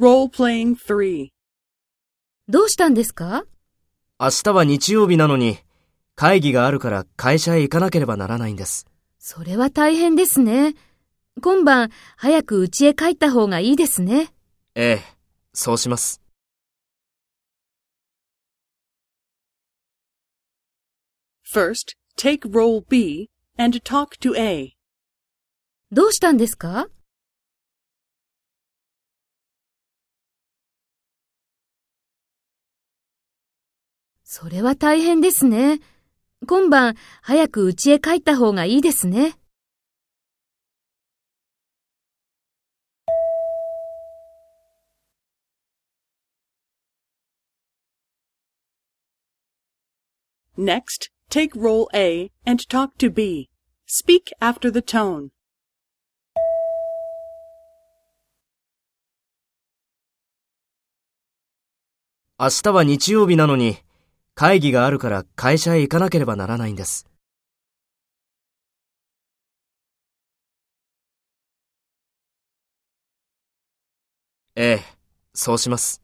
Role-playing 3. どうしたんですか？明日は日曜日なのに、会議があるから会社へ行かなければならないんです。それは大変ですね。今晩、早く家へ帰った方がいいですね。ええ、そうします。First, take role B and talk to A. どうしたんですか？それは大変ですね。今晩、早く家へ帰った方がいいですね。Next, take role A and talk to B. Speak after the tone. 明日は日曜日なのに、会議があるから会社へ行かなければならないんです。ええ、そうします。